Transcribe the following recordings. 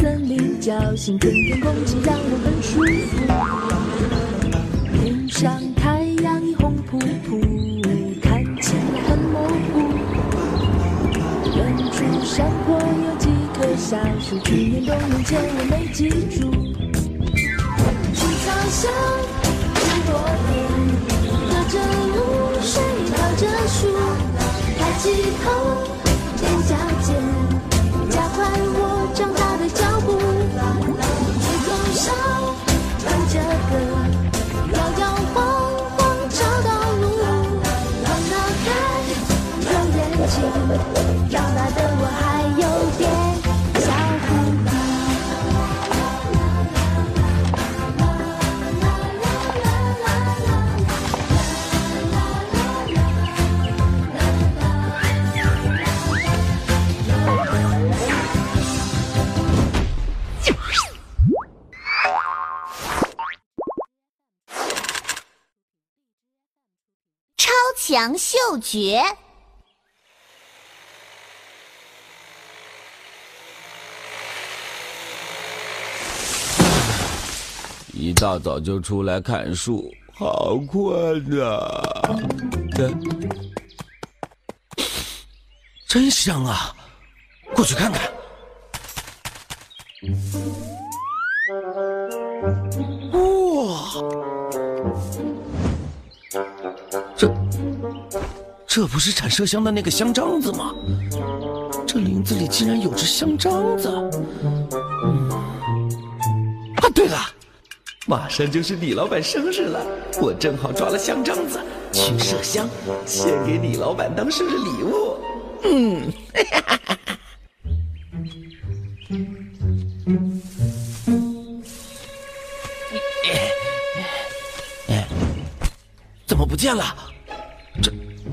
森林叫醒，春天空气让我很舒服。天上太阳已红扑扑，看起来很模糊。远处山坡有几棵小树，去年冬眠前我没记住。青草香，紫罗莲。隔着露水，靠着树，抬起头，强嗅觉，一大早就出来看树，好困呐、呃真香啊！过去看看。哇，这不是产麝香的那个香樟子吗？这林子里竟然有只香樟子。嗯，啊，对了。马上就是李老板生日了，我正好抓了香樟子，取麝香，献给李老板当生日礼物。嗯，哎，怎么不见了？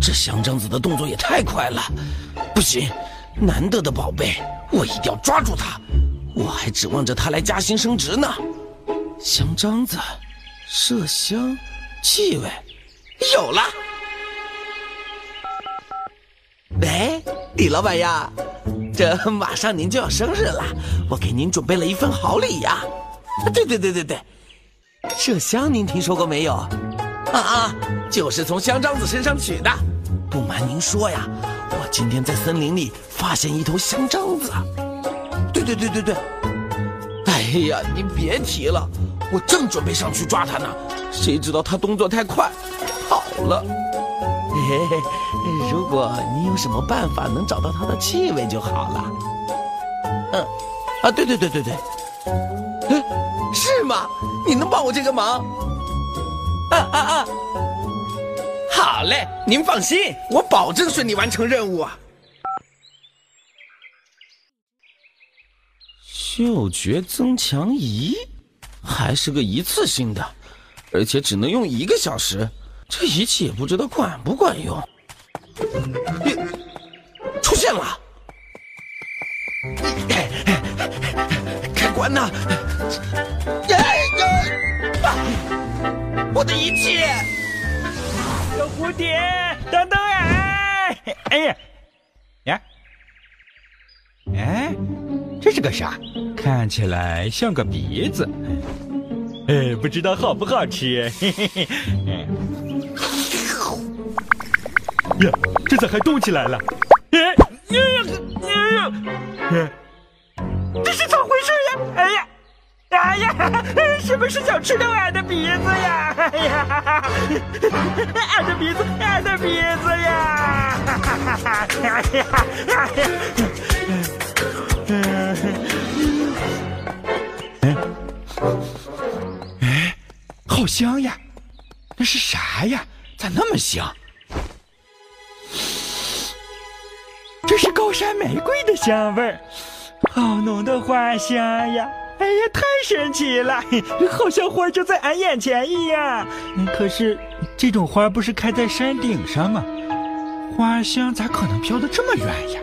这香樟子的动作也太快了，不行，难得的宝贝，我一定要抓住它，我还指望着它来加薪升职呢。香樟子，麝香，气味，有了！喂，李老板呀，这马上您就要生日了，我给您准备了一份好礼呀！对对对对对，麝香您听说过没有？啊啊，就是从香樟子身上取的。不瞒您说呀，我今天在森林里发现一头香樟子。对对对对对。哎呀，您别提了，我正准备上去抓它呢，谁知道它动作太快，跑了。嘿嘿，如果你有什么办法能找到它的气味就好了。嗯，啊，对对对对对，嗯，是吗？你能帮我这个忙？啊啊啊！好嘞，您放心，我保证顺利完成任务啊。嗅觉增强仪，还是个一次性的，而且只能用一个小时。这仪器也不知道管不管用。咦出现了！开关呢？哎呀！我的一切！小蝴蝶，等等哎！哎呀，呀，哎，这是个啥？看起来像个鼻子。哎，不知道好不好吃？嘿嘿嘿。呀，这咋还动起来了？哎呀呀呀！哎，这是咋回事呀？哎呀！哎呀，是不是想吃掉俺的鼻子呀？哎呀，俺的鼻子，俺的鼻子呀！哎呀，哎呀！哎，哎，好香呀！那是啥呀？咋那么香？这是高高山玫瑰的香味儿，好浓的花香呀！哎呀，太神奇了，好像花就在俺眼前一样。可是这种花不是开在山顶上吗？花香咋可能飘得这么远呀？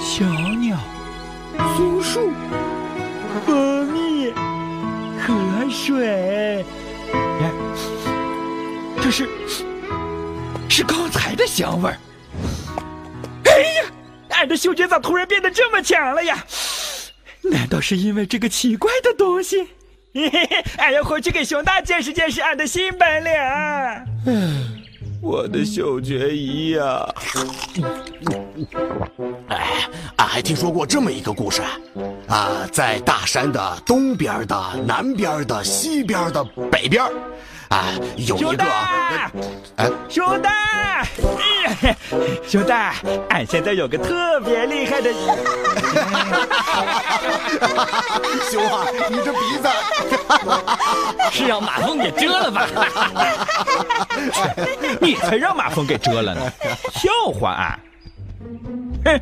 小鸟、松树、蜂蜜、河水，哎，这是是刚才的香味儿。俺的嗅觉咋突然变得这么强了呀？难道是因为这个奇怪的东西？嘿嘿嘿，俺要回去给熊大见识见识俺的新本领。我的嗅觉仪呀！哎，俺还听说过这么一个故事，啊，在大山的东边的、南边的、西边的、北边，啊，有一熊个，大，哎，熊大，熊大，俺现在有个特别厉害的。熊啊，你这鼻子，是让马蜂给蛰了吧？你才让马蜂给蛰了呢！笑话啊！哼！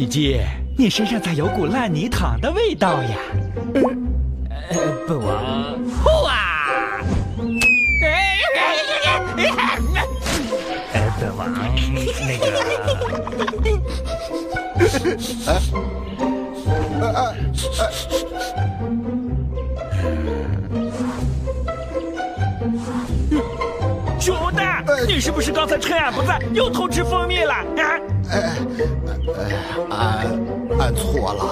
吉吉，你身上咋有股烂泥塘的味道呀？本王，呼啊！哎，本王那个，熊大，你是不是刚才趁俺不在又偷吃蜂蜜了？啊！俺俺错了，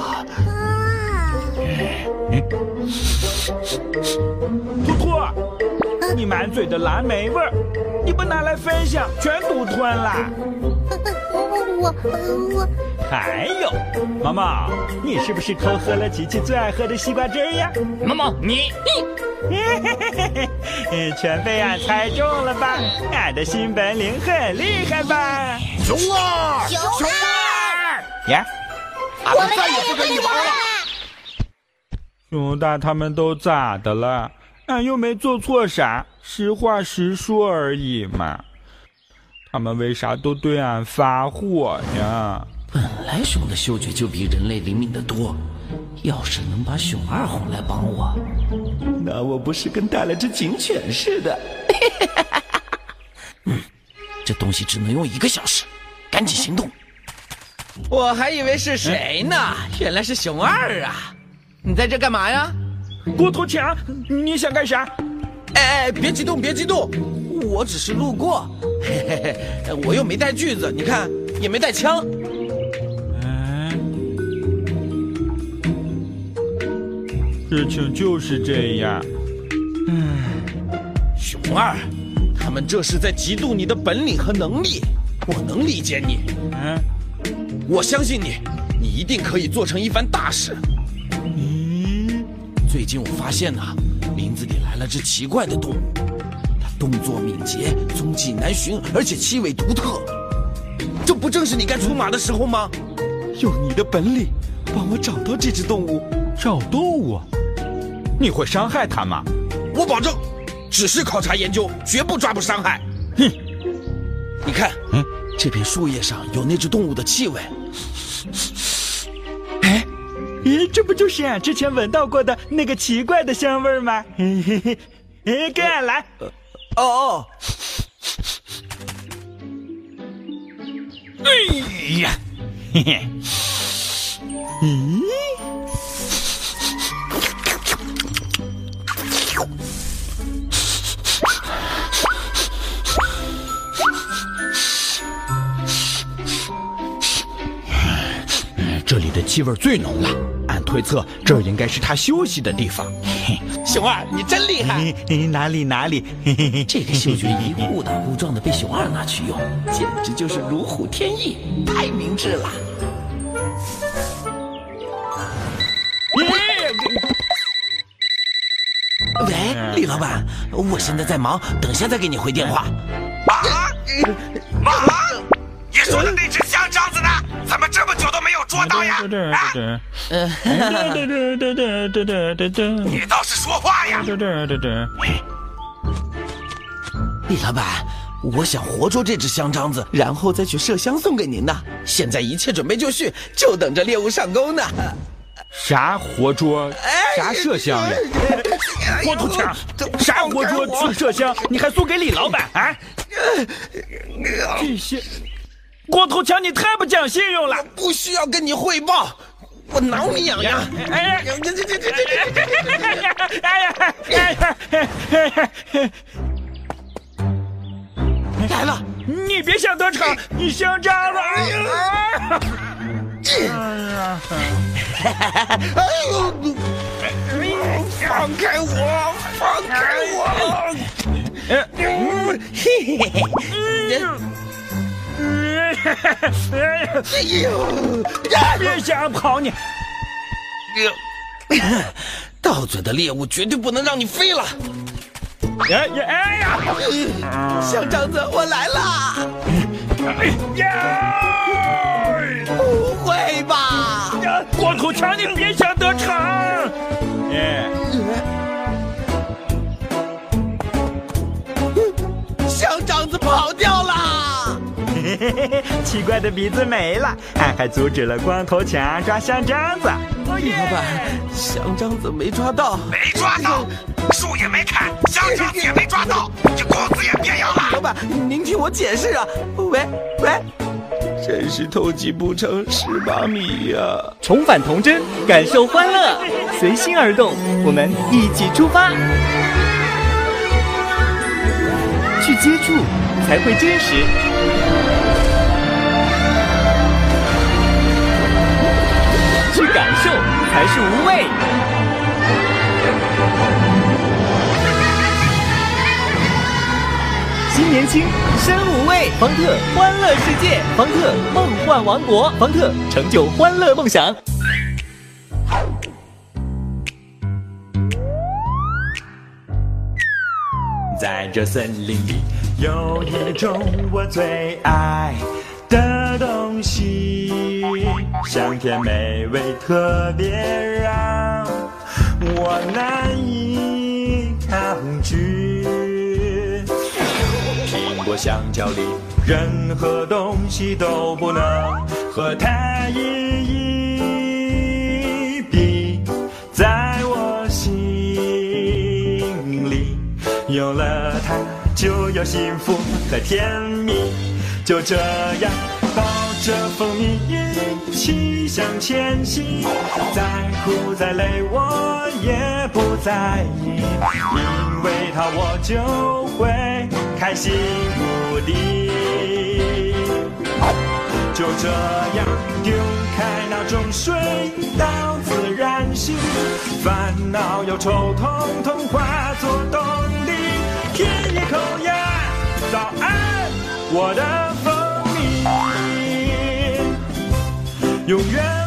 兔兔，你满嘴的蓝莓味儿，你不拿来分享，全独吞了。我我我还有，毛毛，你是不是偷喝了琪琪最爱喝的西瓜汁呀？毛毛你嗯，全被俺猜中了吧？俺的新本领很厉害吧？熊二，熊熊二，呀，俺们再也不跟你玩了。熊大他们都咋的了？俺又没做错啥，实话实说而已嘛。他们为啥都对俺发火呀？本来熊的嗅觉就比人类灵敏得多，要是能把熊二哄来帮我，那我不是跟带了只警犬似的？嗯，这东西只能用一个小时，赶紧行动！我还以为是谁呢，原来是熊二啊！你在这干嘛呀？郭头强，你想干啥？哎哎，别激动，别激动，我只是路过，嘿嘿嘿，我又没带锯子，你看也没带枪。事情就是这样。嗯熊二，他们这是在嫉妒你的本领和能力，我能理解你，嗯，我相信你，你一定可以做成一番大事。嗯，最近我发现呐、林子里来了只奇怪的动物，它动作敏捷，踪迹难寻，而且气味独特。这不正是你该出马的时候吗？用你的本领，帮我找到这只动物。找动物？你会伤害它吗？我保证，只是考察研究，绝不抓捕伤害。哼，你看，嗯，这片树叶上有那只动物的气味。哎，咦，这不就是俺之前闻到过的那个奇怪的香味吗？嘿嘿嘿，哎，跟俺来。哦哦，哎呀，嘿嘿，咦，这里的气味最浓了，按推测这儿应该是他休息的地方。嘿熊二，你真厉害！哪里哪里，嘿嘿嘿，这个嗅觉仪误打误撞的被熊二拿去用，简直就是如虎添翼，太明智了。喂，李老板，我现在在忙，等下再给你回电话。马航，马航，你说的那只香肠子呢？怎么这么久都没有捉到呀？啊，你倒是说话呀！李老板，我想活捉这只香樟子，然后再去麝香送给您呢。现在一切准备就绪，就等着猎物上钩呢。啥活捉？啥麝香呀？光头强，啥活捉吃麝香？你还送给李老板啊？这些，光头强，你太不讲信用了！不需要跟你汇报，我挠你痒痒。哎呀！这这这这这这！哎呀！哎呀！来了，你别想得逞，你香渣了！哎呀！哎呦！放开我！放开我！嘿嘿嘿！哎呦！别想跑你！到嘴的猎物绝对不能让你飞了！哎呀哎呀！小长子，我来啦！哎！呀！奇怪的鼻子没了，俺还阻止了光头强抓香樟子。李老板，香樟子没抓到，没抓到，树也没砍，香樟子也没抓到，这裤子也别要了。老板，您听我解释啊！喂喂，真是偷鸡不成蚀把米呀！重返童真，感受欢乐，随心而动，我们一起出发，去接触才会真实，感受才是无畏。新年轻，身无畏。方特欢乐世界，方特梦幻王国，方特成就欢乐梦想。在这森林里，有一种我最爱的东西，香甜美味，特别让我难以抗拒。苹果、香蕉里，任何东西都不能和它一一比，在我心里。有了它，就有幸福和甜蜜。就这样，抱着蜂蜜一起向前行，再苦再累我也不在意，因为它我就会开心无敌。就这样丢开那种睡到自然醒，烦恼忧愁统统化作动力。舔一口呀，早安，我的永远。